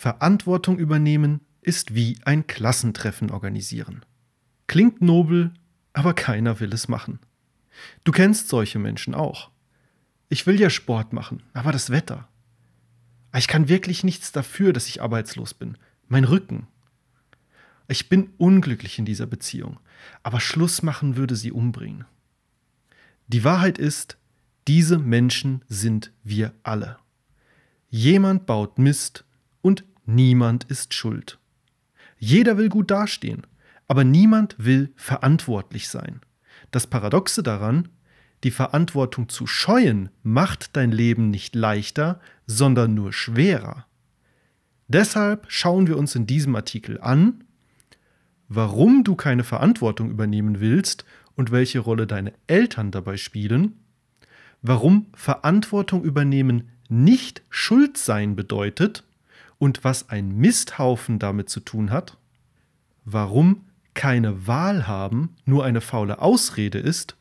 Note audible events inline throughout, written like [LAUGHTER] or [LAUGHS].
Verantwortung übernehmen ist wie ein Klassentreffen organisieren. Klingt nobel, aber keiner will es machen. Du kennst solche Menschen auch. Ich will ja Sport machen, aber das Wetter. Ich kann wirklich nichts dafür, dass ich arbeitslos bin. Mein Rücken. Ich bin unglücklich in dieser Beziehung, aber Schluss machen würde sie umbringen. Die Wahrheit ist, diese Menschen sind wir alle. Jemand baut Mist und niemand ist schuld. Jeder will gut dastehen, aber niemand will verantwortlich sein. Das Paradoxe daran, die Verantwortung zu scheuen, macht dein Leben nicht leichter, sondern nur schwerer. Deshalb schauen wir uns in diesem Artikel an, warum du keine Verantwortung übernehmen willst und welche Rolle deine Eltern dabei spielen, warum Verantwortung übernehmen nicht Schuld sein bedeutet und was ein Misthaufen damit zu tun hat, warum keine Wahl haben nur eine faule Ausrede ist,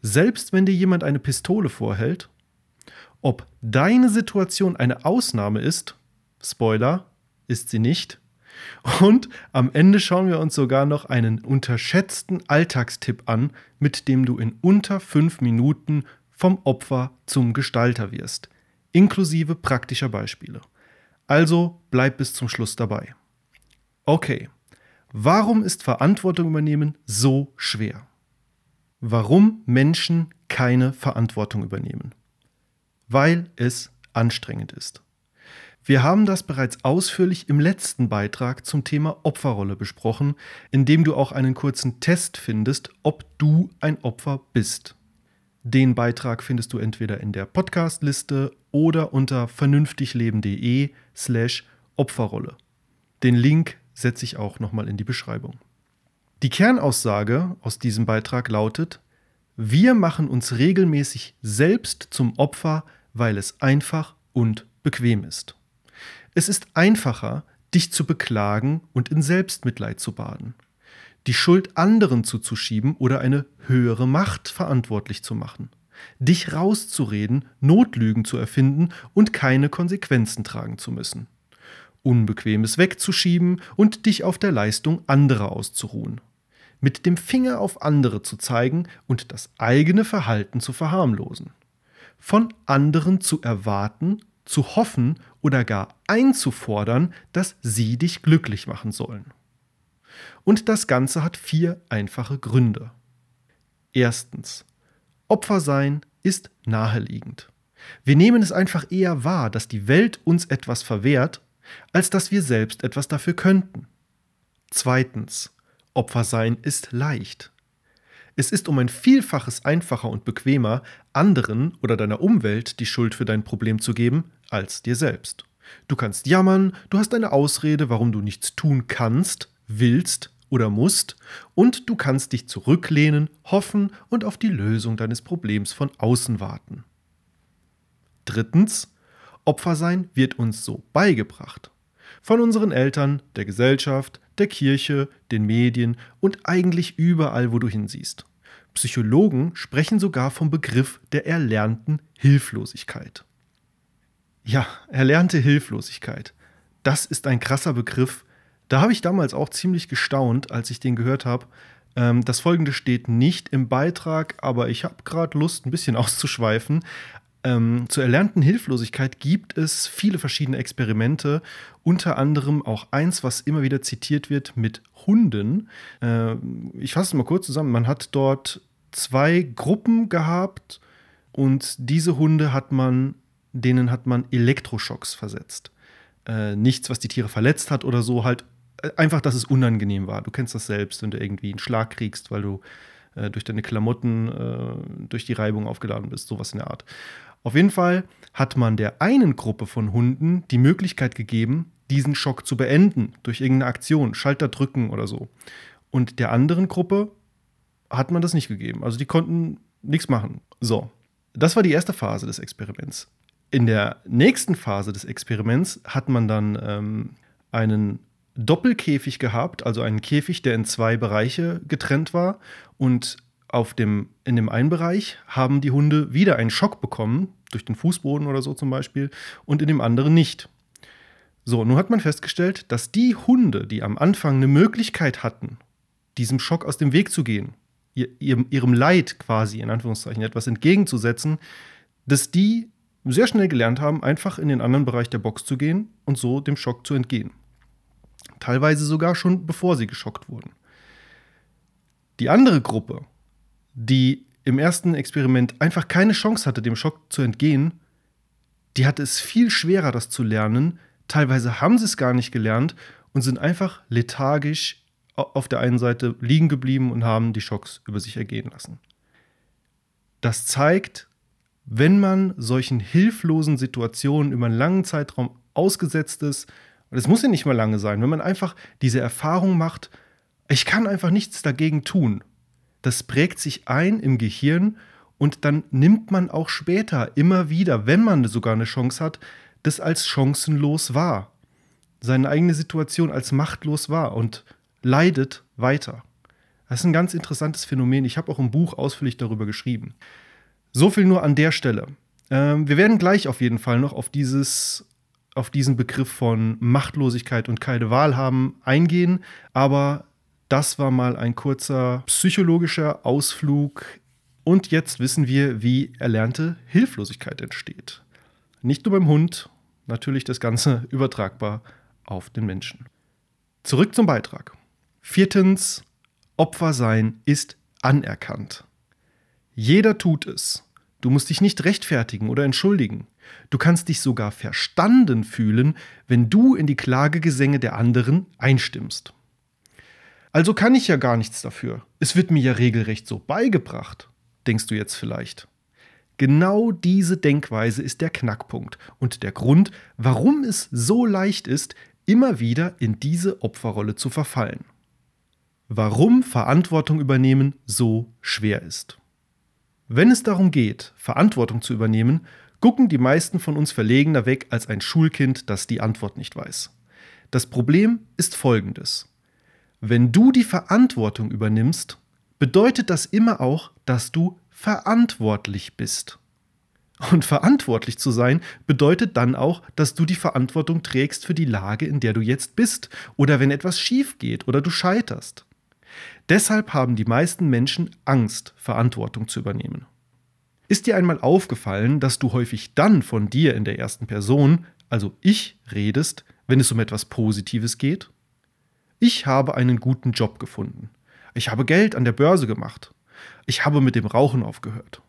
selbst wenn dir jemand eine Pistole vorhält, ob deine Situation eine Ausnahme ist, Spoiler, ist sie nicht, und am Ende schauen wir uns sogar noch einen unterschätzten Alltagstipp an, mit dem du in unter fünf Minuten vom Opfer zum Gestalter wirst, inklusive praktischer Beispiele. Also bleib bis zum Schluss dabei. Okay, warum ist Verantwortung übernehmen so schwer? Warum Menschen keine Verantwortung übernehmen? Weil es anstrengend ist. Wir haben das bereits ausführlich im letzten Beitrag zum Thema Opferrolle besprochen, in dem du auch einen kurzen Test findest, ob du ein Opfer bist. Den Beitrag findest du entweder in der Podcastliste oder unter vernünftigleben.de slash Opferrolle. Den Link setze ich auch nochmal in die Beschreibung. Die Kernaussage aus diesem Beitrag lautet, wir machen uns regelmäßig selbst zum Opfer, weil es einfach und bequem ist. Es ist einfacher, dich zu beklagen und in Selbstmitleid zu baden, die Schuld anderen zuzuschieben oder eine höhere Macht verantwortlich zu machen, dich rauszureden, Notlügen zu erfinden und keine Konsequenzen tragen zu müssen, Unbequemes wegzuschieben und dich auf der Leistung anderer auszuruhen, mit dem Finger auf andere zu zeigen und das eigene Verhalten zu verharmlosen, von anderen zu erwarten, zu hoffen oder gar einzufordern, dass sie dich glücklich machen sollen. Und das Ganze hat vier einfache Gründe. Erstens, Opfer sein ist naheliegend. Wir nehmen es einfach eher wahr, dass die Welt uns etwas verwehrt, als dass wir selbst etwas dafür könnten. Zweitens, Opfer sein ist leicht. Es ist um ein Vielfaches einfacher und bequemer, anderen oder deiner Umwelt die Schuld für dein Problem zu geben, als dir selbst. Du kannst jammern, du hast eine Ausrede, warum du nichts tun kannst, willst oder musst, und du kannst dich zurücklehnen, hoffen und auf die Lösung deines Problems von außen warten. Drittens, Opfersein wird uns so beigebracht. Von unseren Eltern, der Gesellschaft, der Kirche, den Medien und eigentlich überall, wo du hinsiehst. Psychologen sprechen sogar vom Begriff der erlernten Hilflosigkeit. Ja, erlernte Hilflosigkeit. Das ist ein krasser Begriff. Da habe ich damals auch ziemlich gestaunt, als ich den gehört habe. Ähm, das folgende steht nicht im Beitrag, aber ich habe gerade Lust, ein bisschen [LAUGHS] auszuschweifen. Ähm, zur erlernten Hilflosigkeit gibt es viele verschiedene Experimente, unter anderem auch eins, was immer wieder zitiert wird mit Hunden. Äh, ich fasse es mal kurz zusammen. Man hat dort zwei Gruppen gehabt und diese Hunde hat man denen hat man Elektroschocks versetzt. Äh, nichts, was die Tiere verletzt hat oder so, halt einfach, dass es unangenehm war. Du kennst das selbst, wenn du irgendwie einen Schlag kriegst, weil du äh, durch deine Klamotten äh, durch die Reibung aufgeladen bist, sowas in der Art. Auf jeden Fall hat man der einen Gruppe von Hunden die Möglichkeit gegeben, diesen Schock zu beenden durch irgendeine Aktion, Schalter drücken oder so. Und der anderen Gruppe hat man das nicht gegeben. Also die konnten nichts machen. So, das war die erste Phase des Experiments. In der nächsten Phase des Experiments hat man dann ähm, einen Doppelkäfig gehabt, also einen Käfig, der in zwei Bereiche getrennt war. Und auf dem, in dem einen Bereich haben die Hunde wieder einen Schock bekommen, durch den Fußboden oder so zum Beispiel, und in dem anderen nicht. So, nun hat man festgestellt, dass die Hunde, die am Anfang eine Möglichkeit hatten, diesem Schock aus dem Weg zu gehen, ihrem, ihrem Leid quasi in Anführungszeichen etwas entgegenzusetzen, dass die sehr schnell gelernt haben, einfach in den anderen Bereich der Box zu gehen und so dem Schock zu entgehen. Teilweise sogar schon bevor sie geschockt wurden. Die andere Gruppe, die im ersten Experiment einfach keine Chance hatte, dem Schock zu entgehen, die hatte es viel schwerer, das zu lernen. Teilweise haben sie es gar nicht gelernt und sind einfach lethargisch auf der einen Seite liegen geblieben und haben die Schocks über sich ergehen lassen. Das zeigt, wenn man solchen hilflosen Situationen über einen langen Zeitraum ausgesetzt ist, und es muss ja nicht mal lange sein, wenn man einfach diese Erfahrung macht, ich kann einfach nichts dagegen tun, das prägt sich ein im Gehirn und dann nimmt man auch später immer wieder, wenn man sogar eine Chance hat, das als chancenlos wahr. Seine eigene Situation als machtlos wahr und leidet weiter. Das ist ein ganz interessantes Phänomen. Ich habe auch im Buch ausführlich darüber geschrieben. So viel nur an der Stelle. Ähm, wir werden gleich auf jeden Fall noch auf, dieses, auf diesen Begriff von Machtlosigkeit und keine Wahl haben eingehen, aber das war mal ein kurzer psychologischer Ausflug. Und jetzt wissen wir, wie erlernte Hilflosigkeit entsteht. Nicht nur beim Hund, natürlich das Ganze [LAUGHS] übertragbar auf den Menschen. Zurück zum Beitrag. Viertens, Opfer sein ist anerkannt. Jeder tut es. Du musst dich nicht rechtfertigen oder entschuldigen. Du kannst dich sogar verstanden fühlen, wenn du in die Klagegesänge der anderen einstimmst. Also kann ich ja gar nichts dafür. Es wird mir ja regelrecht so beigebracht, denkst du jetzt vielleicht. Genau diese Denkweise ist der Knackpunkt und der Grund, warum es so leicht ist, immer wieder in diese Opferrolle zu verfallen. Warum Verantwortung übernehmen so schwer ist. Wenn es darum geht, Verantwortung zu übernehmen, gucken die meisten von uns verlegener weg als ein Schulkind, das die Antwort nicht weiß. Das Problem ist folgendes. Wenn du die Verantwortung übernimmst, bedeutet das immer auch, dass du verantwortlich bist. Und verantwortlich zu sein bedeutet dann auch, dass du die Verantwortung trägst für die Lage, in der du jetzt bist oder wenn etwas schief geht oder du scheiterst. Deshalb haben die meisten Menschen Angst, Verantwortung zu übernehmen. Ist dir einmal aufgefallen, dass du häufig dann von dir in der ersten Person, also ich, redest, wenn es um etwas Positives geht? Ich habe einen guten Job gefunden. Ich habe Geld an der Börse gemacht. Ich habe mit dem Rauchen aufgehört.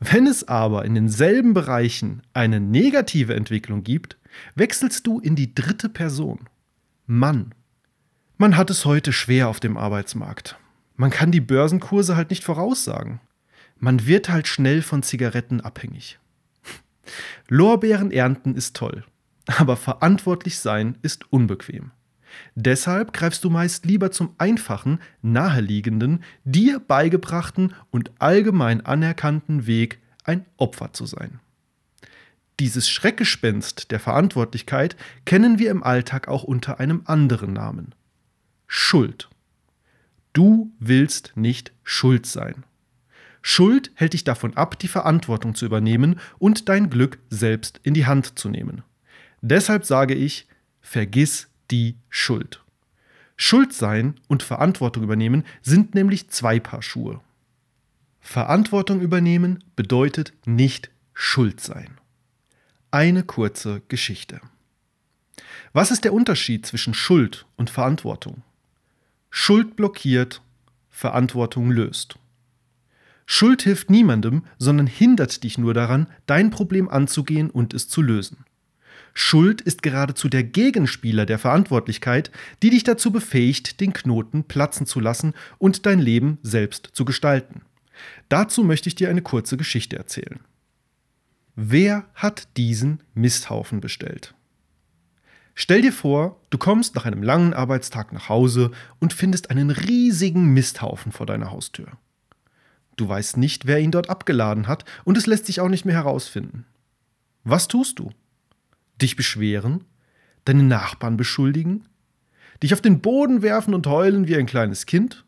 Wenn es aber in denselben Bereichen eine negative Entwicklung gibt, wechselst du in die dritte Person. Mann. Man hat es heute schwer auf dem Arbeitsmarkt. Man kann die Börsenkurse halt nicht voraussagen. Man wird halt schnell von Zigaretten abhängig. Lorbeeren ernten ist toll, aber verantwortlich sein ist unbequem. Deshalb greifst du meist lieber zum einfachen, naheliegenden, dir beigebrachten und allgemein anerkannten Weg, ein Opfer zu sein. Dieses Schreckgespenst der Verantwortlichkeit kennen wir im Alltag auch unter einem anderen Namen. Schuld. Du willst nicht schuld sein. Schuld hält dich davon ab, die Verantwortung zu übernehmen und dein Glück selbst in die Hand zu nehmen. Deshalb sage ich, vergiss die Schuld. Schuld sein und Verantwortung übernehmen sind nämlich zwei Paar Schuhe. Verantwortung übernehmen bedeutet nicht schuld sein. Eine kurze Geschichte. Was ist der Unterschied zwischen Schuld und Verantwortung? Schuld blockiert, Verantwortung löst. Schuld hilft niemandem, sondern hindert dich nur daran, dein Problem anzugehen und es zu lösen. Schuld ist geradezu der Gegenspieler der Verantwortlichkeit, die dich dazu befähigt, den Knoten platzen zu lassen und dein Leben selbst zu gestalten. Dazu möchte ich dir eine kurze Geschichte erzählen. Wer hat diesen Misthaufen bestellt? Stell dir vor, du kommst nach einem langen Arbeitstag nach Hause und findest einen riesigen Misthaufen vor deiner Haustür. Du weißt nicht, wer ihn dort abgeladen hat und es lässt sich auch nicht mehr herausfinden. Was tust du? dich beschweren, deine Nachbarn beschuldigen, dich auf den Boden werfen und heulen wie ein kleines Kind?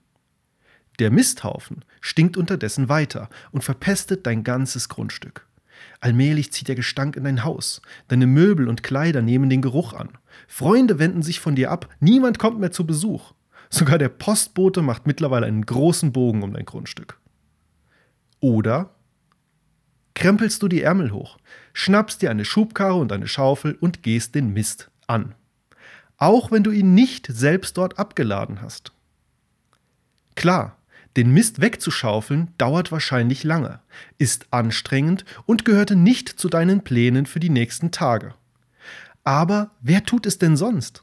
Der Misthaufen stinkt unterdessen weiter und verpestet dein ganzes Grundstück. Allmählich zieht der Gestank in dein Haus. Deine Möbel und Kleider nehmen den Geruch an. Freunde wenden sich von dir ab. Niemand kommt mehr zu Besuch. Sogar der Postbote macht mittlerweile einen großen Bogen um dein Grundstück. Oder krempelst du die Ärmel hoch, schnappst dir eine Schubkarre und eine Schaufel und gehst den Mist an. Auch wenn du ihn nicht selbst dort abgeladen hast. Klar, den Mist wegzuschaufeln dauert wahrscheinlich lange, ist anstrengend und gehörte nicht zu deinen Plänen für die nächsten Tage. Aber wer tut es denn sonst?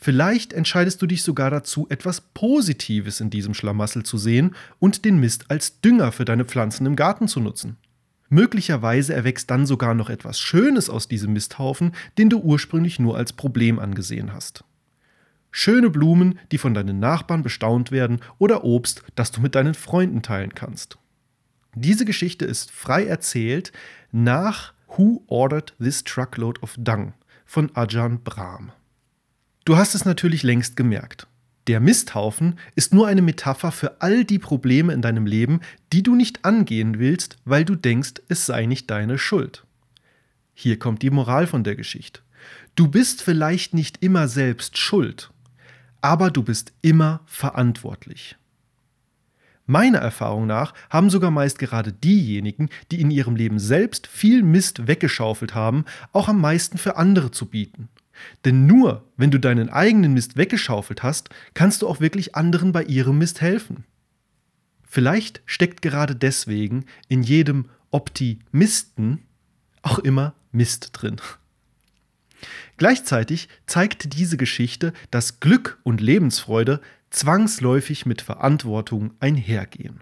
Vielleicht entscheidest du dich sogar dazu, etwas Positives in diesem Schlamassel zu sehen und den Mist als Dünger für deine Pflanzen im Garten zu nutzen. Möglicherweise erwächst dann sogar noch etwas Schönes aus diesem Misthaufen, den du ursprünglich nur als Problem angesehen hast. Schöne Blumen, die von deinen Nachbarn bestaunt werden, oder Obst, das du mit deinen Freunden teilen kannst. Diese Geschichte ist frei erzählt nach Who Ordered This Truckload of Dung von Ajahn Brahm. Du hast es natürlich längst gemerkt. Der Misthaufen ist nur eine Metapher für all die Probleme in deinem Leben, die du nicht angehen willst, weil du denkst, es sei nicht deine Schuld. Hier kommt die Moral von der Geschichte. Du bist vielleicht nicht immer selbst schuld, aber du bist immer verantwortlich. Meiner Erfahrung nach haben sogar meist gerade diejenigen, die in ihrem Leben selbst viel Mist weggeschaufelt haben, auch am meisten für andere zu bieten. Denn nur wenn du deinen eigenen Mist weggeschaufelt hast, kannst du auch wirklich anderen bei ihrem Mist helfen. Vielleicht steckt gerade deswegen in jedem Optimisten auch immer Mist drin. Gleichzeitig zeigt diese Geschichte, dass Glück und Lebensfreude zwangsläufig mit Verantwortung einhergehen.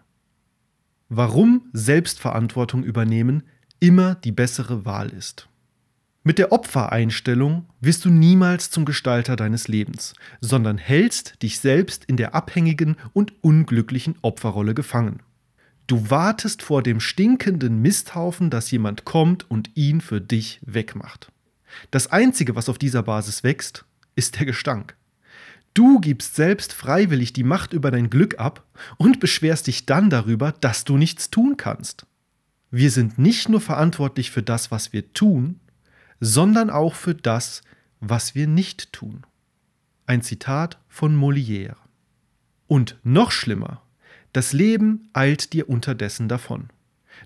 Warum Selbstverantwortung übernehmen immer die bessere Wahl ist. Mit der Opfereinstellung wirst du niemals zum Gestalter deines Lebens, sondern hältst dich selbst in der abhängigen und unglücklichen Opferrolle gefangen. Du wartest vor dem stinkenden Misthaufen, dass jemand kommt und ihn für dich wegmacht. Das Einzige, was auf dieser Basis wächst, ist der Gestank. Du gibst selbst freiwillig die Macht über dein Glück ab und beschwerst dich dann darüber, dass du nichts tun kannst. Wir sind nicht nur verantwortlich für das, was wir tun, sondern auch für das, was wir nicht tun. Ein Zitat von Molière. Und noch schlimmer, das Leben eilt dir unterdessen davon.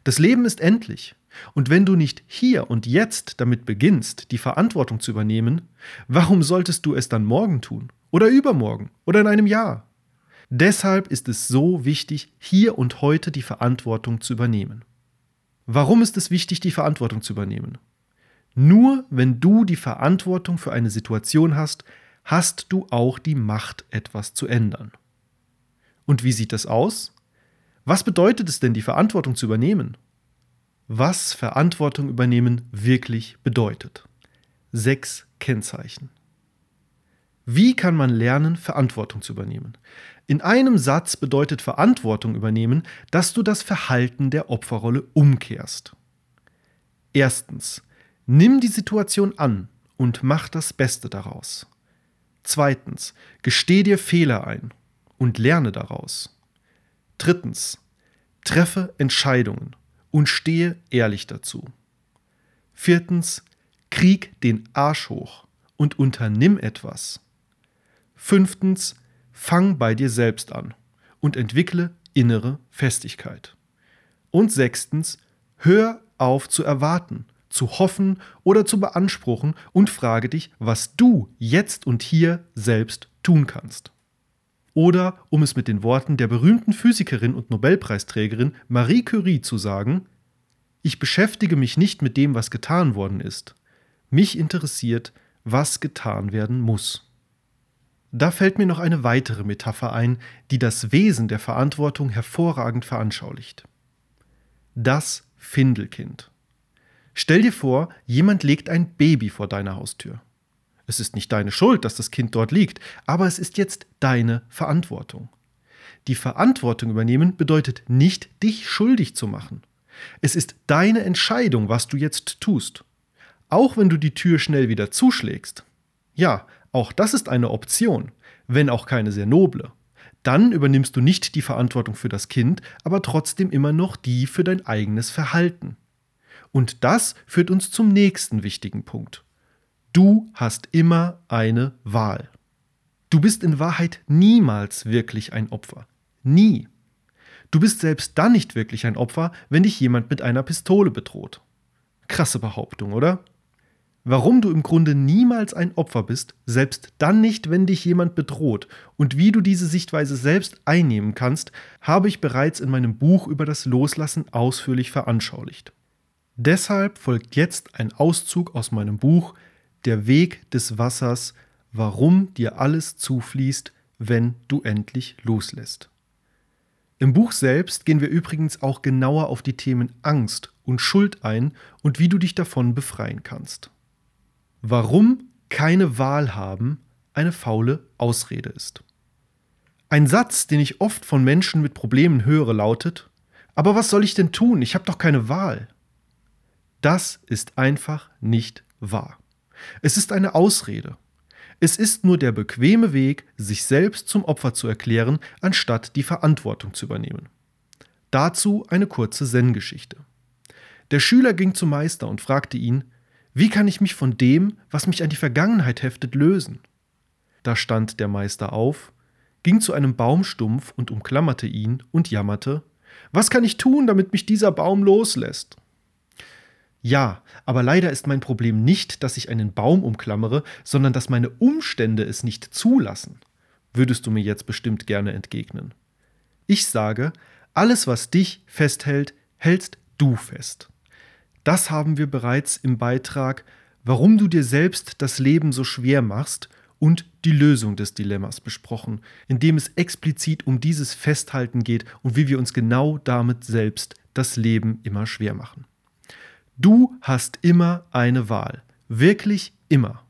Das Leben ist endlich. Und wenn du nicht hier und jetzt damit beginnst, die Verantwortung zu übernehmen, warum solltest du es dann morgen tun? Oder übermorgen? Oder in einem Jahr? Deshalb ist es so wichtig, hier und heute die Verantwortung zu übernehmen. Warum ist es wichtig, die Verantwortung zu übernehmen? Nur wenn du die Verantwortung für eine Situation hast, hast du auch die Macht, etwas zu ändern. Und wie sieht das aus? Was bedeutet es denn, die Verantwortung zu übernehmen? Was Verantwortung übernehmen wirklich bedeutet. Sechs Kennzeichen. Wie kann man lernen, Verantwortung zu übernehmen? In einem Satz bedeutet Verantwortung übernehmen, dass du das Verhalten der Opferrolle umkehrst. Erstens, Nimm die Situation an und mach das Beste daraus. Zweitens, gesteh dir Fehler ein und lerne daraus. Drittens, treffe Entscheidungen und stehe ehrlich dazu. Viertens, krieg den Arsch hoch und unternimm etwas. Fünftens, fang bei dir selbst an und entwickle innere Festigkeit. Und sechstens, hör auf zu erwarten zu hoffen oder zu beanspruchen und frage dich, was du jetzt und hier selbst tun kannst. Oder, um es mit den Worten der berühmten Physikerin und Nobelpreisträgerin Marie Curie zu sagen, ich beschäftige mich nicht mit dem, was getan worden ist. Mich interessiert, was getan werden muss. Da fällt mir noch eine weitere Metapher ein, die das Wesen der Verantwortung hervorragend veranschaulicht. Das Findelkind. Stell dir vor, jemand legt ein Baby vor deiner Haustür. Es ist nicht deine Schuld, dass das Kind dort liegt, aber es ist jetzt deine Verantwortung. Die Verantwortung übernehmen bedeutet nicht, dich schuldig zu machen. Es ist deine Entscheidung, was du jetzt tust. Auch wenn du die Tür schnell wieder zuschlägst. Ja, auch das ist eine Option, wenn auch keine sehr noble. Dann übernimmst du nicht die Verantwortung für das Kind, aber trotzdem immer noch die für dein eigenes Verhalten. Und das führt uns zum nächsten wichtigen Punkt. Du hast immer eine Wahl. Du bist in Wahrheit niemals wirklich ein Opfer. Nie. Du bist selbst dann nicht wirklich ein Opfer, wenn dich jemand mit einer Pistole bedroht. Krasse Behauptung, oder? Warum du im Grunde niemals ein Opfer bist, selbst dann nicht, wenn dich jemand bedroht, und wie du diese Sichtweise selbst einnehmen kannst, habe ich bereits in meinem Buch über das Loslassen ausführlich veranschaulicht. Deshalb folgt jetzt ein Auszug aus meinem Buch Der Weg des Wassers, warum dir alles zufließt, wenn du endlich loslässt. Im Buch selbst gehen wir übrigens auch genauer auf die Themen Angst und Schuld ein und wie du dich davon befreien kannst. Warum keine Wahl haben eine faule Ausrede ist. Ein Satz, den ich oft von Menschen mit Problemen höre, lautet, aber was soll ich denn tun? Ich habe doch keine Wahl. Das ist einfach nicht wahr. Es ist eine Ausrede. Es ist nur der bequeme Weg, sich selbst zum Opfer zu erklären, anstatt die Verantwortung zu übernehmen. Dazu eine kurze Zen-Geschichte. Der Schüler ging zum Meister und fragte ihn, wie kann ich mich von dem, was mich an die Vergangenheit heftet, lösen? Da stand der Meister auf, ging zu einem Baumstumpf und umklammerte ihn und jammerte, was kann ich tun, damit mich dieser Baum loslässt? Ja, aber leider ist mein Problem nicht, dass ich einen Baum umklammere, sondern dass meine Umstände es nicht zulassen, würdest du mir jetzt bestimmt gerne entgegnen. Ich sage, alles, was dich festhält, hältst du fest. Das haben wir bereits im Beitrag Warum du dir selbst das Leben so schwer machst und die Lösung des Dilemmas besprochen, in dem es explizit um dieses Festhalten geht und wie wir uns genau damit selbst das Leben immer schwer machen. Du hast immer eine Wahl. Wirklich immer.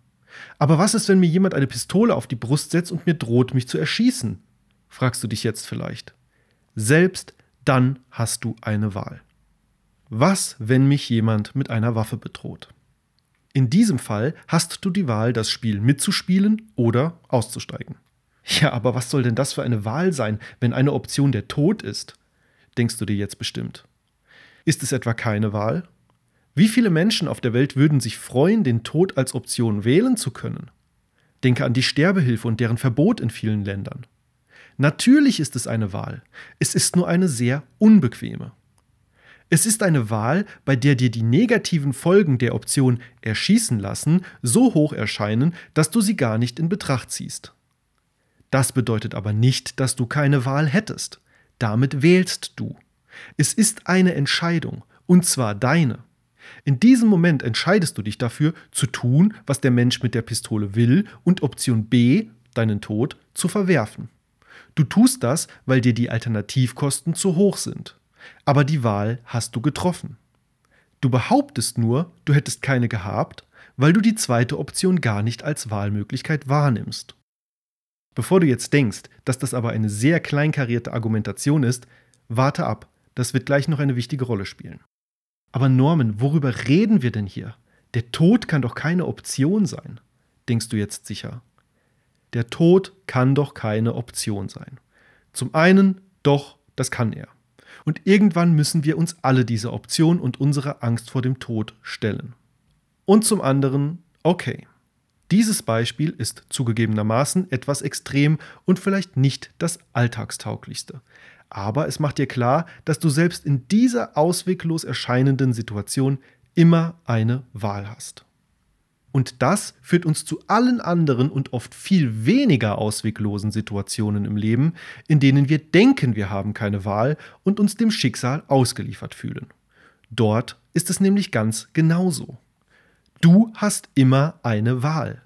Aber was ist, wenn mir jemand eine Pistole auf die Brust setzt und mir droht, mich zu erschießen? fragst du dich jetzt vielleicht. Selbst dann hast du eine Wahl. Was, wenn mich jemand mit einer Waffe bedroht? In diesem Fall hast du die Wahl, das Spiel mitzuspielen oder auszusteigen. Ja, aber was soll denn das für eine Wahl sein, wenn eine Option der Tod ist? Denkst du dir jetzt bestimmt. Ist es etwa keine Wahl? Wie viele Menschen auf der Welt würden sich freuen, den Tod als Option wählen zu können? Denke an die Sterbehilfe und deren Verbot in vielen Ländern. Natürlich ist es eine Wahl, es ist nur eine sehr unbequeme. Es ist eine Wahl, bei der dir die negativen Folgen der Option erschießen lassen so hoch erscheinen, dass du sie gar nicht in Betracht ziehst. Das bedeutet aber nicht, dass du keine Wahl hättest. Damit wählst du. Es ist eine Entscheidung, und zwar deine. In diesem Moment entscheidest du dich dafür, zu tun, was der Mensch mit der Pistole will und Option B, deinen Tod, zu verwerfen. Du tust das, weil dir die Alternativkosten zu hoch sind. Aber die Wahl hast du getroffen. Du behauptest nur, du hättest keine gehabt, weil du die zweite Option gar nicht als Wahlmöglichkeit wahrnimmst. Bevor du jetzt denkst, dass das aber eine sehr kleinkarierte Argumentation ist, warte ab, das wird gleich noch eine wichtige Rolle spielen. Aber Norman, worüber reden wir denn hier? Der Tod kann doch keine Option sein, denkst du jetzt sicher. Der Tod kann doch keine Option sein. Zum einen, doch, das kann er. Und irgendwann müssen wir uns alle diese Option und unsere Angst vor dem Tod stellen. Und zum anderen, okay. Dieses Beispiel ist zugegebenermaßen etwas extrem und vielleicht nicht das alltagstauglichste. Aber es macht dir klar, dass du selbst in dieser ausweglos erscheinenden Situation immer eine Wahl hast. Und das führt uns zu allen anderen und oft viel weniger ausweglosen Situationen im Leben, in denen wir denken, wir haben keine Wahl und uns dem Schicksal ausgeliefert fühlen. Dort ist es nämlich ganz genauso. Du hast immer eine Wahl.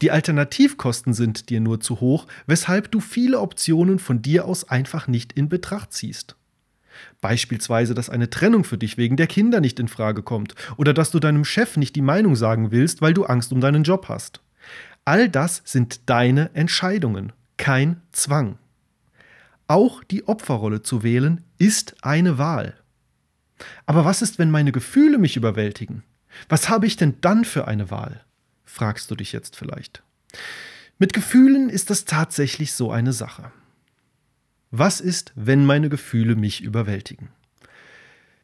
Die Alternativkosten sind dir nur zu hoch, weshalb du viele Optionen von dir aus einfach nicht in Betracht ziehst. Beispielsweise, dass eine Trennung für dich wegen der Kinder nicht in Frage kommt oder dass du deinem Chef nicht die Meinung sagen willst, weil du Angst um deinen Job hast. All das sind deine Entscheidungen, kein Zwang. Auch die Opferrolle zu wählen ist eine Wahl. Aber was ist, wenn meine Gefühle mich überwältigen? Was habe ich denn dann für eine Wahl? Fragst du dich jetzt vielleicht. Mit Gefühlen ist das tatsächlich so eine Sache. Was ist, wenn meine Gefühle mich überwältigen?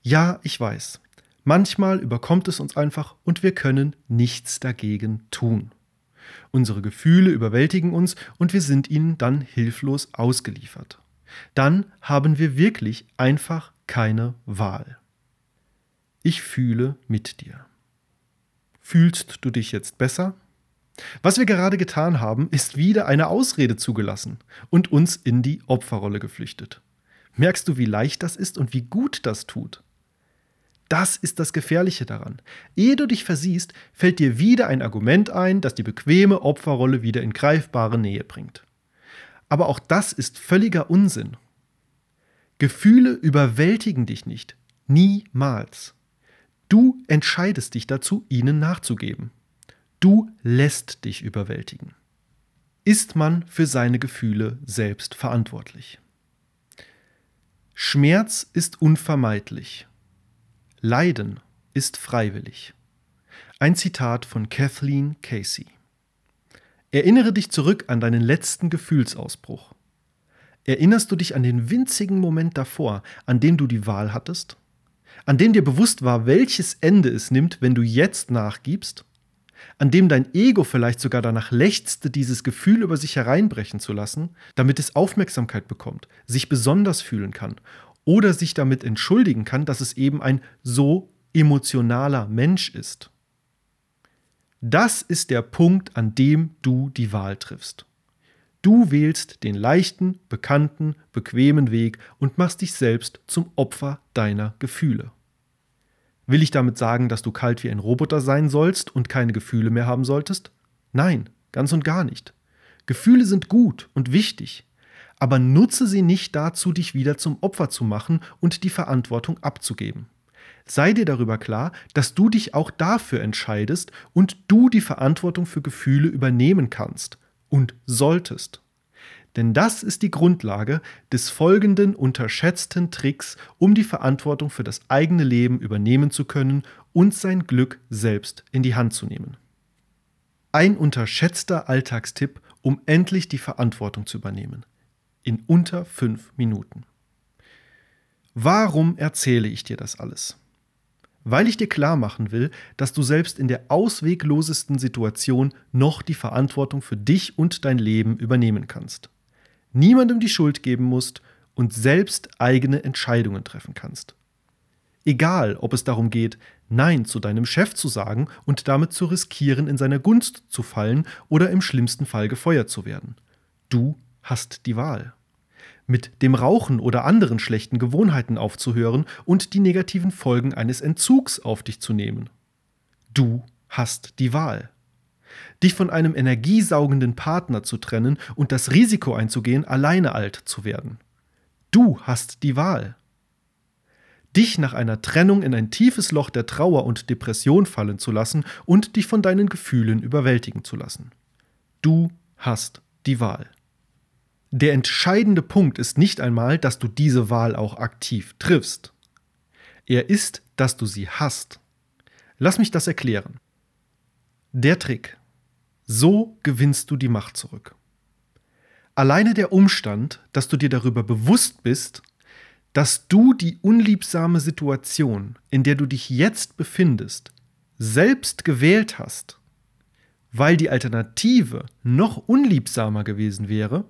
Ja, ich weiß. Manchmal überkommt es uns einfach und wir können nichts dagegen tun. Unsere Gefühle überwältigen uns und wir sind ihnen dann hilflos ausgeliefert. Dann haben wir wirklich einfach keine Wahl. Ich fühle mit dir. Fühlst du dich jetzt besser? Was wir gerade getan haben, ist wieder eine Ausrede zugelassen und uns in die Opferrolle geflüchtet. Merkst du, wie leicht das ist und wie gut das tut? Das ist das Gefährliche daran. Ehe du dich versiehst, fällt dir wieder ein Argument ein, das die bequeme Opferrolle wieder in greifbare Nähe bringt. Aber auch das ist völliger Unsinn. Gefühle überwältigen dich nicht. Niemals. Du entscheidest dich dazu, ihnen nachzugeben. Du lässt dich überwältigen. Ist man für seine Gefühle selbst verantwortlich? Schmerz ist unvermeidlich. Leiden ist freiwillig. Ein Zitat von Kathleen Casey. Erinnere dich zurück an deinen letzten Gefühlsausbruch. Erinnerst du dich an den winzigen Moment davor, an dem du die Wahl hattest? An dem dir bewusst war, welches Ende es nimmt, wenn du jetzt nachgibst? An dem dein Ego vielleicht sogar danach lechzte, dieses Gefühl über sich hereinbrechen zu lassen, damit es Aufmerksamkeit bekommt, sich besonders fühlen kann oder sich damit entschuldigen kann, dass es eben ein so emotionaler Mensch ist. Das ist der Punkt, an dem du die Wahl triffst. Du wählst den leichten, bekannten, bequemen Weg und machst dich selbst zum Opfer deiner Gefühle. Will ich damit sagen, dass du kalt wie ein Roboter sein sollst und keine Gefühle mehr haben solltest? Nein, ganz und gar nicht. Gefühle sind gut und wichtig, aber nutze sie nicht dazu, dich wieder zum Opfer zu machen und die Verantwortung abzugeben. Sei dir darüber klar, dass du dich auch dafür entscheidest und du die Verantwortung für Gefühle übernehmen kannst und solltest. Denn das ist die Grundlage des folgenden unterschätzten Tricks, um die Verantwortung für das eigene Leben übernehmen zu können und sein Glück selbst in die Hand zu nehmen. Ein unterschätzter Alltagstipp, um endlich die Verantwortung zu übernehmen in unter fünf Minuten. Warum erzähle ich dir das alles? Weil ich dir klar machen will, dass du selbst in der ausweglosesten Situation noch die Verantwortung für dich und dein Leben übernehmen kannst. Niemandem die Schuld geben musst und selbst eigene Entscheidungen treffen kannst. Egal, ob es darum geht, Nein zu deinem Chef zu sagen und damit zu riskieren, in seiner Gunst zu fallen oder im schlimmsten Fall gefeuert zu werden. Du hast die Wahl. Mit dem Rauchen oder anderen schlechten Gewohnheiten aufzuhören und die negativen Folgen eines Entzugs auf dich zu nehmen. Du hast die Wahl. Dich von einem energiesaugenden Partner zu trennen und das Risiko einzugehen, alleine alt zu werden. Du hast die Wahl. Dich nach einer Trennung in ein tiefes Loch der Trauer und Depression fallen zu lassen und dich von deinen Gefühlen überwältigen zu lassen. Du hast die Wahl. Der entscheidende Punkt ist nicht einmal, dass du diese Wahl auch aktiv triffst. Er ist, dass du sie hast. Lass mich das erklären. Der Trick. So gewinnst du die Macht zurück. Alleine der Umstand, dass du dir darüber bewusst bist, dass du die unliebsame Situation, in der du dich jetzt befindest, selbst gewählt hast, weil die Alternative noch unliebsamer gewesen wäre,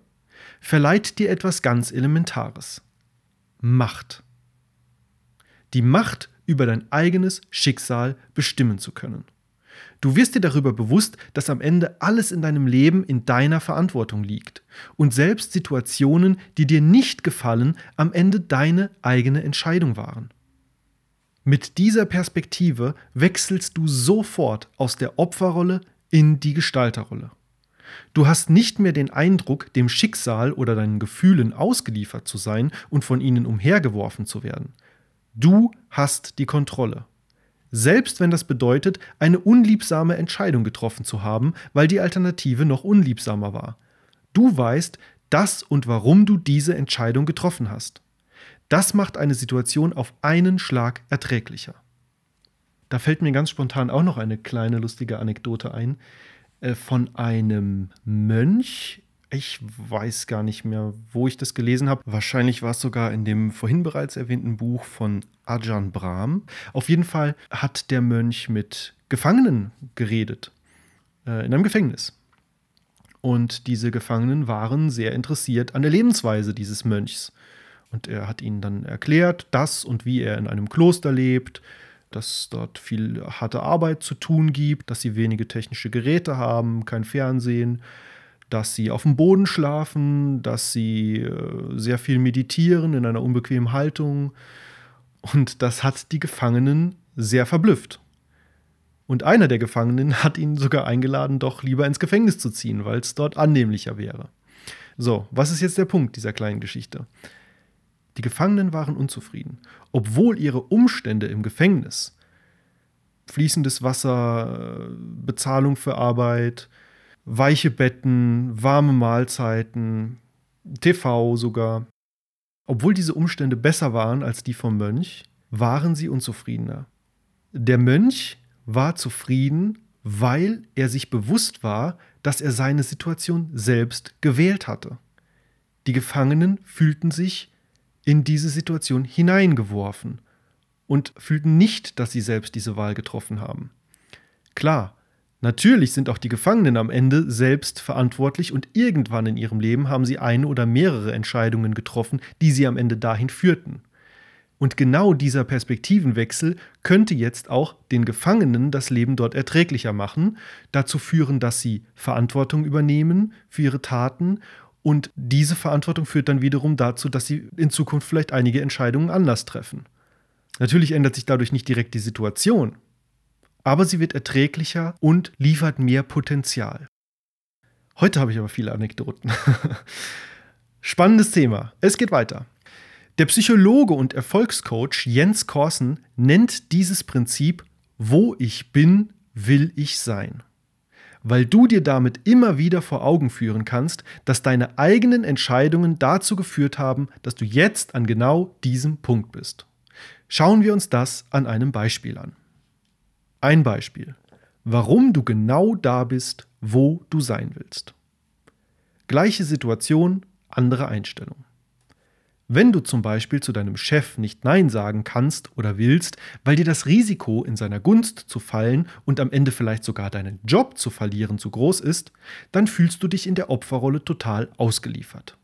verleiht dir etwas ganz Elementares. Macht. Die Macht über dein eigenes Schicksal bestimmen zu können. Du wirst dir darüber bewusst, dass am Ende alles in deinem Leben in deiner Verantwortung liegt und selbst Situationen, die dir nicht gefallen, am Ende deine eigene Entscheidung waren. Mit dieser Perspektive wechselst du sofort aus der Opferrolle in die Gestalterrolle. Du hast nicht mehr den Eindruck, dem Schicksal oder deinen Gefühlen ausgeliefert zu sein und von ihnen umhergeworfen zu werden. Du hast die Kontrolle. Selbst wenn das bedeutet, eine unliebsame Entscheidung getroffen zu haben, weil die Alternative noch unliebsamer war. Du weißt, das und warum du diese Entscheidung getroffen hast. Das macht eine Situation auf einen Schlag erträglicher. Da fällt mir ganz spontan auch noch eine kleine lustige Anekdote ein. Äh, von einem Mönch, Ich weiß gar nicht mehr, wo ich das gelesen habe. Wahrscheinlich war es sogar in dem vorhin bereits erwähnten Buch von Ajahn Brahm. Auf jeden Fall hat der Mönch mit Gefangenen geredet. Äh, in einem Gefängnis. Und diese Gefangenen waren sehr interessiert an der Lebensweise dieses Mönchs. Und er hat ihnen dann erklärt, dass und wie er in einem Kloster lebt, dass dort viel harte Arbeit zu tun gibt, dass sie wenige technische Geräte haben, kein Fernsehen, dass sie auf dem Boden schlafen, dass sie äh, sehr viel meditieren in einer unbequemen Haltung. Und das hat die Gefangenen sehr verblüfft. Und einer der Gefangenen [LAUGHS] hat ihn sogar eingeladen, doch lieber ins Gefängnis zu ziehen, weil es dort annehmlicher wäre. So, was ist jetzt der Punkt dieser kleinen Geschichte? Die Gefangenen waren unzufrieden, obwohl ihre Umstände im Gefängnis fließendes Wasser, Bezahlung für Arbeit, weiche Betten, warme Mahlzeiten, TV sogar. Obwohl diese Umstände besser waren als die vom Mönch, waren sie unzufriedener. Der Mönch war zufrieden, weil er sich bewusst war, dass er seine Situation selbst gewählt hatte. Die Gefangenen fühlten sich in diese Situation hineingeworfen und fühlten nicht, dass sie selbst diese Wahl getroffen haben. Klar, natürlich sind auch die Gefangenen am Ende selbst verantwortlich und irgendwann in ihrem Leben haben sie eine oder mehrere Entscheidungen getroffen, die sie am Ende dahin führten. Und genau dieser Perspektivenwechsel könnte jetzt auch den Gefangenen das Leben dort erträglicher machen, dazu führen, dass sie Verantwortung übernehmen für ihre Taten und diese Verantwortung führt dann wiederum dazu, dass sie in Zukunft vielleicht einige Entscheidungen anders treffen. Natürlich ändert sich dadurch nicht direkt die Situation, aber sie wird erträglicher und liefert mehr Potenzial. Heute habe ich aber viele Anekdoten. [LAUGHS] Spannendes Thema. Es geht weiter. Der Psychologe und Erfolgscoach Jens Korsen nennt dieses Prinzip, wo ich bin, will ich sein. Weil du dir damit immer wieder vor Augen führen kannst, dass deine eigenen Entscheidungen dazu geführt haben, dass du jetzt an genau diesem Punkt bist. Schauen wir uns das an einem Beispiel an. Ein Beispiel. Warum du genau da bist, wo du sein willst. Gleiche Situation, andere Einstellung. Wenn du zum Beispiel zu deinem Chef nicht Nein sagen kannst oder willst, weil dir das Risiko, in seiner Gunst zu fallen und am Ende vielleicht sogar deinen Job zu verlieren, zu groß ist, dann fühlst du dich in der Opferrolle total ausgeliefert.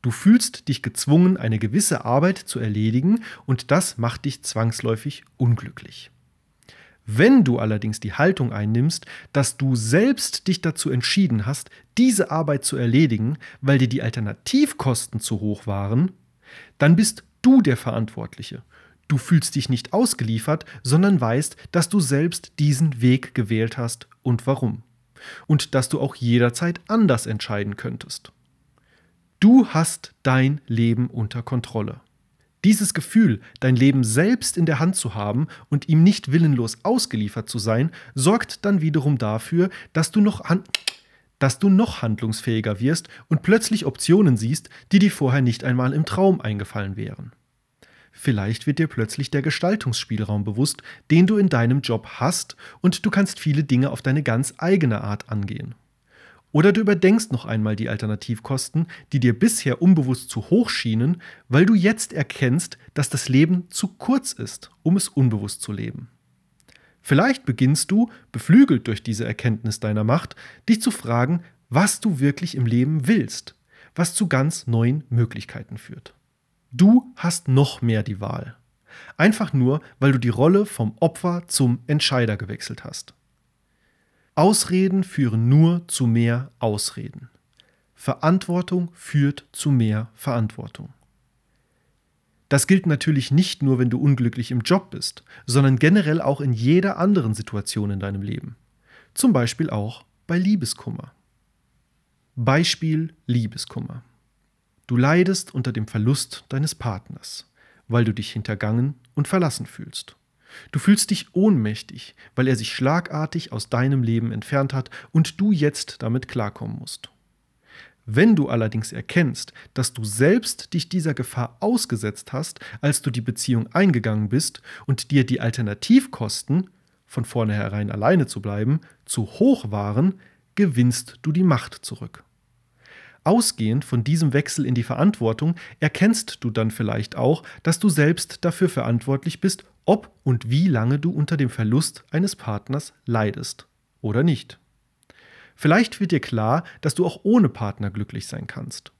Du fühlst dich gezwungen, eine gewisse Arbeit zu erledigen und das macht dich zwangsläufig unglücklich. Wenn du allerdings die Haltung einnimmst, dass du selbst dich dazu entschieden hast, diese Arbeit zu erledigen, weil dir die Alternativkosten zu hoch waren, dann bist du der Verantwortliche. Du fühlst dich nicht ausgeliefert, sondern weißt, dass du selbst diesen Weg gewählt hast und warum. Und dass du auch jederzeit anders entscheiden könntest. Du hast dein Leben unter Kontrolle. Dieses Gefühl, dein Leben selbst in der Hand zu haben und ihm nicht willenlos ausgeliefert zu sein, sorgt dann wiederum dafür, dass du noch, dass du noch handlungsfähiger wirst und plötzlich Optionen siehst, die dir vorher nicht einmal im Traum eingefallen wären. Vielleicht wird dir plötzlich der Gestaltungsspielraum bewusst, den du in deinem Job hast, und du kannst viele Dinge auf deine ganz eigene Art angehen. Oder du überdenkst noch einmal die Alternativkosten, die dir bisher unbewusst zu hoch schienen, weil du jetzt erkennst, dass das Leben zu kurz ist, um es unbewusst zu leben. Vielleicht beginnst du, beflügelt durch diese Erkenntnis deiner Macht, dich zu fragen, was du wirklich im Leben willst, was zu ganz neuen Möglichkeiten führt. Du hast noch mehr die Wahl. Einfach nur, weil du die Rolle vom Opfer zum Entscheider gewechselt hast. Ausreden führen nur zu mehr Ausreden. Verantwortung führt zu mehr Verantwortung. Das gilt natürlich nicht nur, wenn du unglücklich im Job bist, sondern generell auch in jeder anderen Situation in deinem Leben. Zum Beispiel auch bei Liebeskummer. Beispiel Liebeskummer. Du leidest unter dem Verlust deines Partners, weil du dich hintergangen und verlassen fühlst. Du fühlst dich ohnmächtig, weil er sich schlagartig aus deinem Leben entfernt hat und du jetzt damit klarkommen musst. Wenn du allerdings erkennst, dass du selbst dich dieser Gefahr ausgesetzt hast, als du die Beziehung eingegangen bist und dir die Alternativkosten, von vornherein alleine zu bleiben, zu hoch waren, gewinnst du die Macht zurück. Ausgehend von diesem Wechsel in die Verantwortung erkennst du dann vielleicht auch, dass du selbst dafür verantwortlich bist, ob und wie lange du unter dem Verlust eines Partners leidest oder nicht. Vielleicht wird dir klar, dass du auch ohne Partner glücklich sein kannst.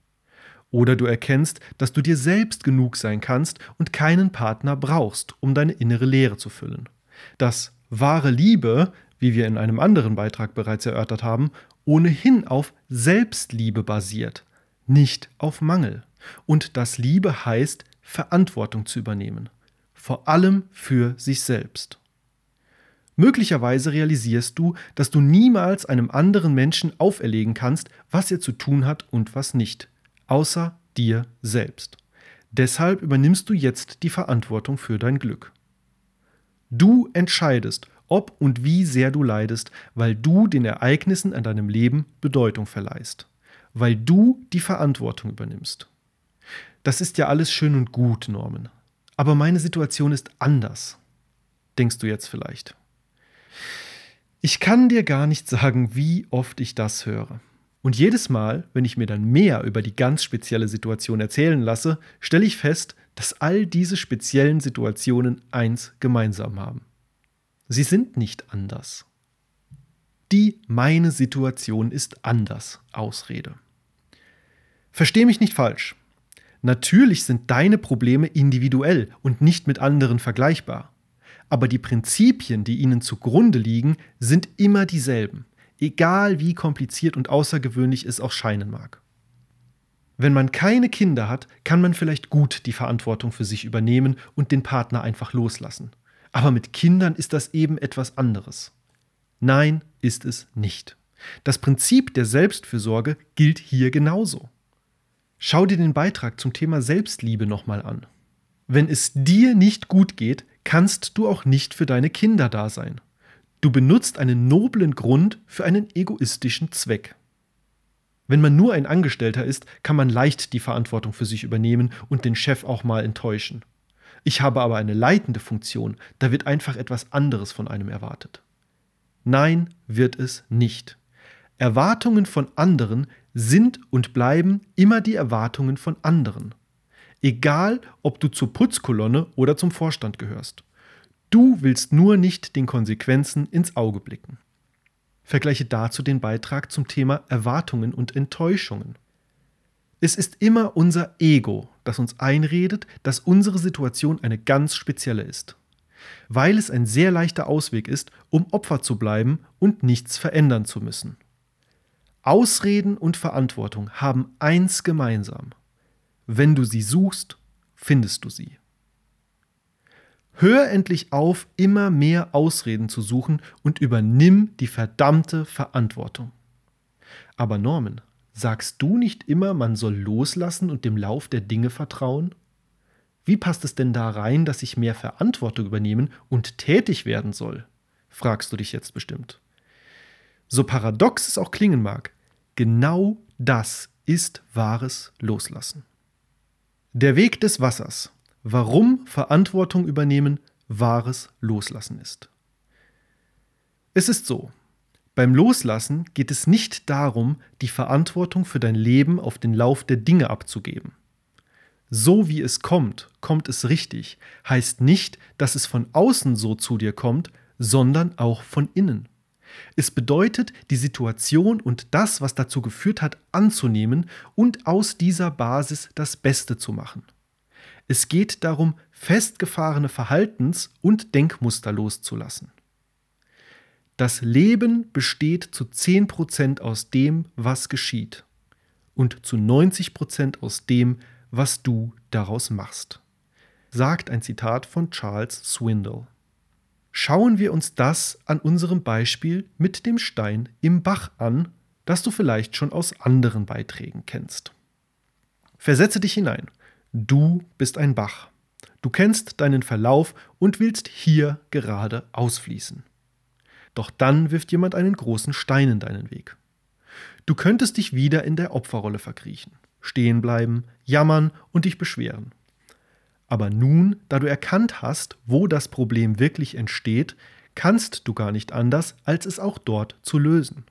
Oder du erkennst, dass du dir selbst genug sein kannst und keinen Partner brauchst, um deine innere Leere zu füllen. Dass wahre Liebe, wie wir in einem anderen Beitrag bereits erörtert haben, ohnehin auf Selbstliebe basiert, nicht auf Mangel. Und dass Liebe heißt, Verantwortung zu übernehmen, vor allem für sich selbst. Möglicherweise realisierst du, dass du niemals einem anderen Menschen auferlegen kannst, was er zu tun hat und was nicht, außer dir selbst. Deshalb übernimmst du jetzt die Verantwortung für dein Glück. Du entscheidest, ob und wie sehr du leidest, weil du den Ereignissen an deinem Leben Bedeutung verleihst, weil du die Verantwortung übernimmst. Das ist ja alles schön und gut, Norman. Aber meine Situation ist anders. Denkst du jetzt vielleicht? Ich kann dir gar nicht sagen, wie oft ich das höre. Und jedes Mal, wenn ich mir dann mehr über die ganz spezielle Situation erzählen lasse, stelle ich fest, dass all diese speziellen Situationen eins gemeinsam haben. Sie sind nicht anders. Die meine Situation ist anders Ausrede. Versteh mich nicht falsch. Natürlich sind deine Probleme individuell und nicht mit anderen vergleichbar. Aber die Prinzipien, die ihnen zugrunde liegen, sind immer dieselben, egal wie kompliziert und außergewöhnlich es auch scheinen mag. Wenn man keine Kinder hat, kann man vielleicht gut die Verantwortung für sich übernehmen und den Partner einfach loslassen. Aber mit Kindern ist das eben etwas anderes. Nein, ist es nicht. Das Prinzip der Selbstfürsorge gilt hier genauso. Schau dir den Beitrag zum Thema Selbstliebe nochmal an. Wenn es dir nicht gut geht, kannst du auch nicht für deine Kinder da sein. Du benutzt einen noblen Grund für einen egoistischen Zweck. Wenn man nur ein Angestellter ist, kann man leicht die Verantwortung für sich übernehmen und den Chef auch mal enttäuschen. Ich habe aber eine leitende Funktion, da wird einfach etwas anderes von einem erwartet. Nein, wird es nicht. Erwartungen von anderen sind und bleiben immer die Erwartungen von anderen. Egal, ob du zur Putzkolonne oder zum Vorstand gehörst. Du willst nur nicht den Konsequenzen ins Auge blicken. Vergleiche dazu den Beitrag zum Thema Erwartungen und Enttäuschungen. Es ist immer unser Ego, das uns einredet, dass unsere Situation eine ganz spezielle ist. Weil es ein sehr leichter Ausweg ist, um Opfer zu bleiben und nichts verändern zu müssen. Ausreden und Verantwortung haben eins gemeinsam. Wenn du sie suchst, findest du sie. Hör endlich auf, immer mehr Ausreden zu suchen und übernimm die verdammte Verantwortung. Aber Norman, Sagst du nicht immer, man soll loslassen und dem Lauf der Dinge vertrauen? Wie passt es denn da rein, dass ich mehr Verantwortung übernehmen und tätig werden soll? fragst du dich jetzt bestimmt. So paradox es auch klingen mag, genau das ist wahres Loslassen. Der Weg des Wassers. Warum Verantwortung übernehmen wahres Loslassen ist. Es ist so, beim Loslassen geht es nicht darum, die Verantwortung für dein Leben auf den Lauf der Dinge abzugeben. So wie es kommt, kommt es richtig, heißt nicht, dass es von außen so zu dir kommt, sondern auch von innen. Es bedeutet, die Situation und das, was dazu geführt hat, anzunehmen und aus dieser Basis das Beste zu machen. Es geht darum, festgefahrene Verhaltens- und Denkmuster loszulassen. Das Leben besteht zu 10% aus dem, was geschieht und zu 90% aus dem, was du daraus machst, sagt ein Zitat von Charles Swindle. Schauen wir uns das an unserem Beispiel mit dem Stein im Bach an, das du vielleicht schon aus anderen Beiträgen kennst. Versetze dich hinein. Du bist ein Bach. Du kennst deinen Verlauf und willst hier gerade ausfließen. Doch dann wirft jemand einen großen Stein in deinen Weg. Du könntest dich wieder in der Opferrolle verkriechen, stehen bleiben, jammern und dich beschweren. Aber nun, da du erkannt hast, wo das Problem wirklich entsteht, kannst du gar nicht anders, als es auch dort zu lösen.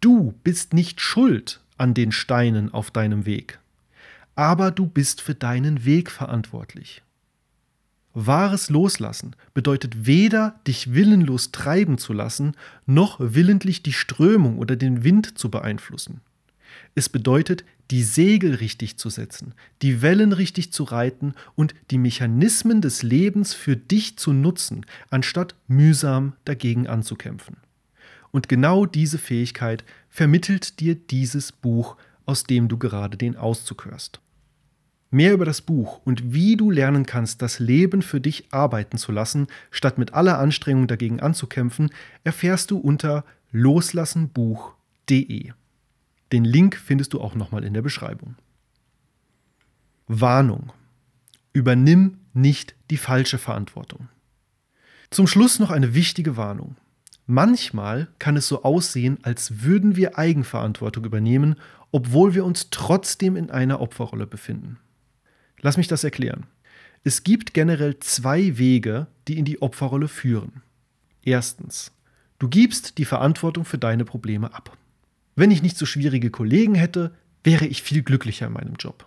Du bist nicht schuld an den Steinen auf deinem Weg. Aber du bist für deinen Weg verantwortlich. Wahres Loslassen bedeutet weder dich willenlos treiben zu lassen, noch willentlich die Strömung oder den Wind zu beeinflussen. Es bedeutet, die Segel richtig zu setzen, die Wellen richtig zu reiten und die Mechanismen des Lebens für dich zu nutzen, anstatt mühsam dagegen anzukämpfen. Und genau diese Fähigkeit vermittelt dir dieses Buch, aus dem du gerade den Auszug hörst. Mehr über das Buch und wie du lernen kannst, das Leben für dich arbeiten zu lassen, statt mit aller Anstrengung dagegen anzukämpfen, erfährst du unter loslassenbuch.de. Den Link findest du auch nochmal in der Beschreibung. Warnung. Übernimm nicht die falsche Verantwortung. Zum Schluss noch eine wichtige Warnung. Manchmal kann es so aussehen, als würden wir Eigenverantwortung übernehmen, obwohl wir uns trotzdem in einer Opferrolle befinden. Lass mich das erklären. Es gibt generell zwei Wege, die in die Opferrolle führen. Erstens, du gibst die Verantwortung für deine Probleme ab. Wenn ich nicht so schwierige Kollegen hätte, wäre ich viel glücklicher in meinem Job.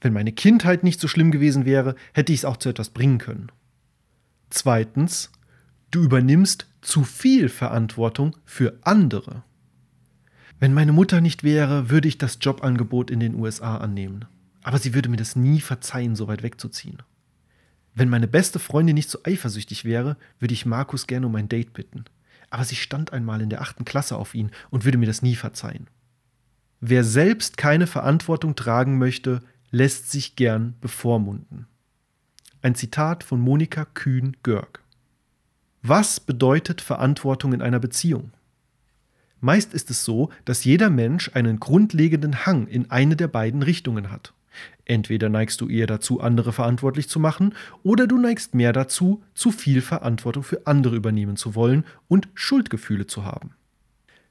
Wenn meine Kindheit nicht so schlimm gewesen wäre, hätte ich es auch zu etwas bringen können. Zweitens, du übernimmst zu viel Verantwortung für andere. Wenn meine Mutter nicht wäre, würde ich das Jobangebot in den USA annehmen. Aber sie würde mir das nie verzeihen, so weit wegzuziehen. Wenn meine beste Freundin nicht so eifersüchtig wäre, würde ich Markus gerne um ein Date bitten aber sie stand einmal in der achten Klasse auf ihn und würde mir das nie verzeihen. Wer selbst keine Verantwortung tragen möchte, lässt sich gern bevormunden. Ein Zitat von Monika Kühn-Görg. Was bedeutet Verantwortung in einer Beziehung? Meist ist es so, dass jeder Mensch einen grundlegenden Hang in eine der beiden Richtungen hat. Entweder neigst du eher dazu, andere verantwortlich zu machen, oder du neigst mehr dazu, zu viel Verantwortung für andere übernehmen zu wollen und Schuldgefühle zu haben.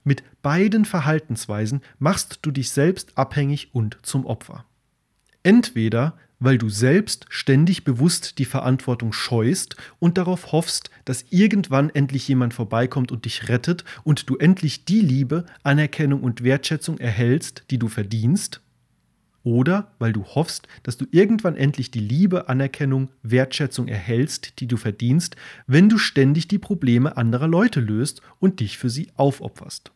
Mit beiden Verhaltensweisen machst du dich selbst abhängig und zum Opfer. Entweder weil du selbst ständig bewusst die Verantwortung scheust und darauf hoffst, dass irgendwann endlich jemand vorbeikommt und dich rettet und du endlich die Liebe, Anerkennung und Wertschätzung erhältst, die du verdienst, oder weil du hoffst, dass du irgendwann endlich die Liebe, Anerkennung, Wertschätzung erhältst, die du verdienst, wenn du ständig die Probleme anderer Leute löst und dich für sie aufopferst.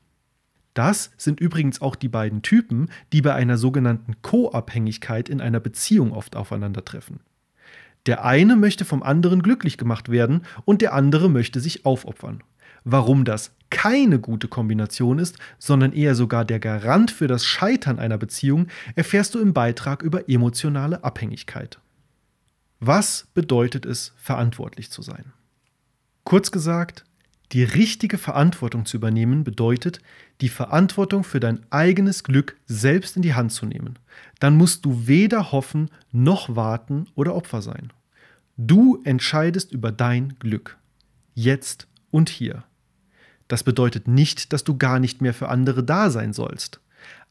Das sind übrigens auch die beiden Typen, die bei einer sogenannten Co-Abhängigkeit in einer Beziehung oft aufeinandertreffen. Der eine möchte vom anderen glücklich gemacht werden und der andere möchte sich aufopfern. Warum das keine gute Kombination ist, sondern eher sogar der Garant für das Scheitern einer Beziehung, erfährst du im Beitrag über emotionale Abhängigkeit. Was bedeutet es, verantwortlich zu sein? Kurz gesagt, die richtige Verantwortung zu übernehmen bedeutet, die Verantwortung für dein eigenes Glück selbst in die Hand zu nehmen. Dann musst du weder hoffen noch warten oder Opfer sein. Du entscheidest über dein Glück. Jetzt und hier. Das bedeutet nicht, dass du gar nicht mehr für andere da sein sollst,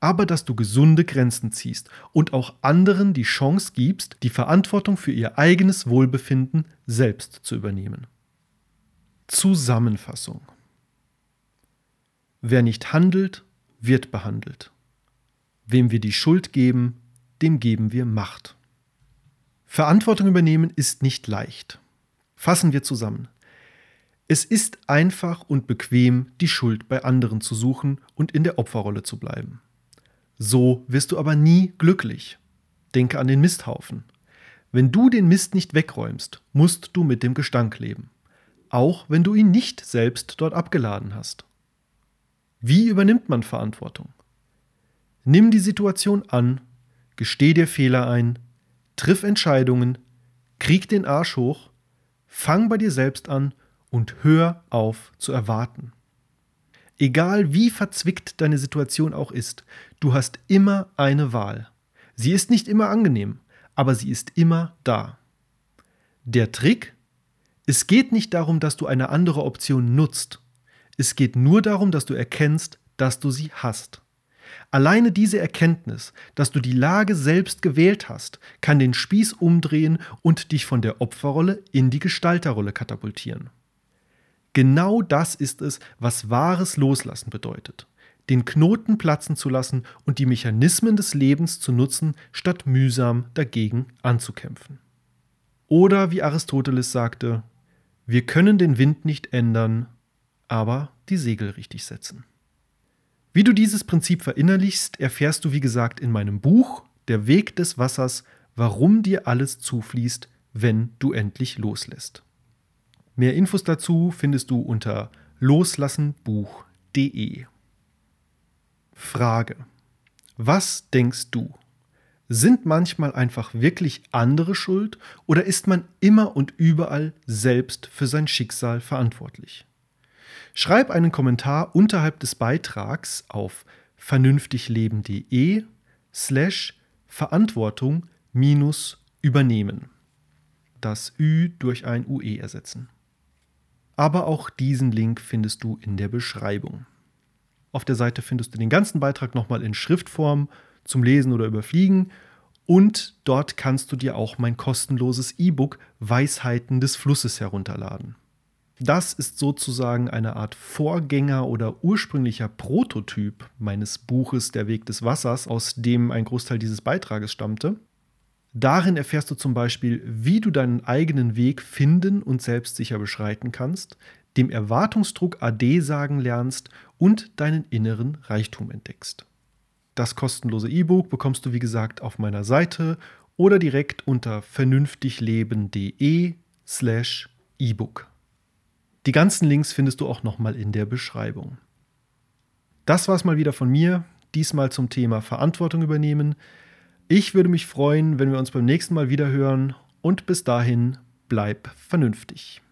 aber dass du gesunde Grenzen ziehst und auch anderen die Chance gibst, die Verantwortung für ihr eigenes Wohlbefinden selbst zu übernehmen. Zusammenfassung Wer nicht handelt, wird behandelt. Wem wir die Schuld geben, dem geben wir Macht. Verantwortung übernehmen ist nicht leicht. Fassen wir zusammen. Es ist einfach und bequem, die Schuld bei anderen zu suchen und in der Opferrolle zu bleiben. So wirst du aber nie glücklich. Denke an den Misthaufen. Wenn du den Mist nicht wegräumst, musst du mit dem Gestank leben. Auch wenn du ihn nicht selbst dort abgeladen hast. Wie übernimmt man Verantwortung? Nimm die Situation an, gesteh dir Fehler ein, triff Entscheidungen, krieg den Arsch hoch, fang bei dir selbst an und hör auf zu erwarten. Egal wie verzwickt deine Situation auch ist, du hast immer eine Wahl. Sie ist nicht immer angenehm, aber sie ist immer da. Der Trick? Es geht nicht darum, dass du eine andere Option nutzt. Es geht nur darum, dass du erkennst, dass du sie hast. Alleine diese Erkenntnis, dass du die Lage selbst gewählt hast, kann den Spieß umdrehen und dich von der Opferrolle in die Gestalterrolle katapultieren. Genau das ist es, was wahres Loslassen bedeutet. den Knoten platzen zu lassen und die Mechanismen des Lebens zu nutzen, statt mühsam dagegen anzukämpfen. Oder wie Aristoteles sagte, wir können den Wind nicht ändern, aber die Segel richtig setzen. Wie du dieses Prinzip verinnerlichst, erfährst du, wie gesagt, in meinem Buch Der Weg des Wassers, warum dir alles zufließt, wenn du endlich loslässt. Mehr Infos dazu findest du unter loslassenbuch.de. Frage. Was denkst du? Sind manchmal einfach wirklich andere schuld oder ist man immer und überall selbst für sein Schicksal verantwortlich? Schreib einen Kommentar unterhalb des Beitrags auf vernünftigleben.de slash Verantwortung minus übernehmen. Das Ü durch ein UE ersetzen. Aber auch diesen Link findest du in der Beschreibung. Auf der Seite findest du den ganzen Beitrag nochmal in Schriftform zum Lesen oder Überfliegen. Und dort kannst du dir auch mein kostenloses E-Book Weisheiten des Flusses herunterladen. Das ist sozusagen eine Art Vorgänger oder ursprünglicher Prototyp meines Buches Der Weg des Wassers, aus dem ein Großteil dieses Beitrages stammte. Darin erfährst du zum Beispiel, wie du deinen eigenen Weg finden und selbstsicher beschreiten kannst, dem Erwartungsdruck AD sagen lernst und deinen inneren Reichtum entdeckst. Das kostenlose E-Book bekommst du wie gesagt auf meiner Seite oder direkt unter vernünftigleben.de slash E-Book. Die ganzen Links findest du auch nochmal in der Beschreibung. Das war's mal wieder von mir, diesmal zum Thema Verantwortung übernehmen. Ich würde mich freuen, wenn wir uns beim nächsten Mal wieder hören und bis dahin bleib vernünftig.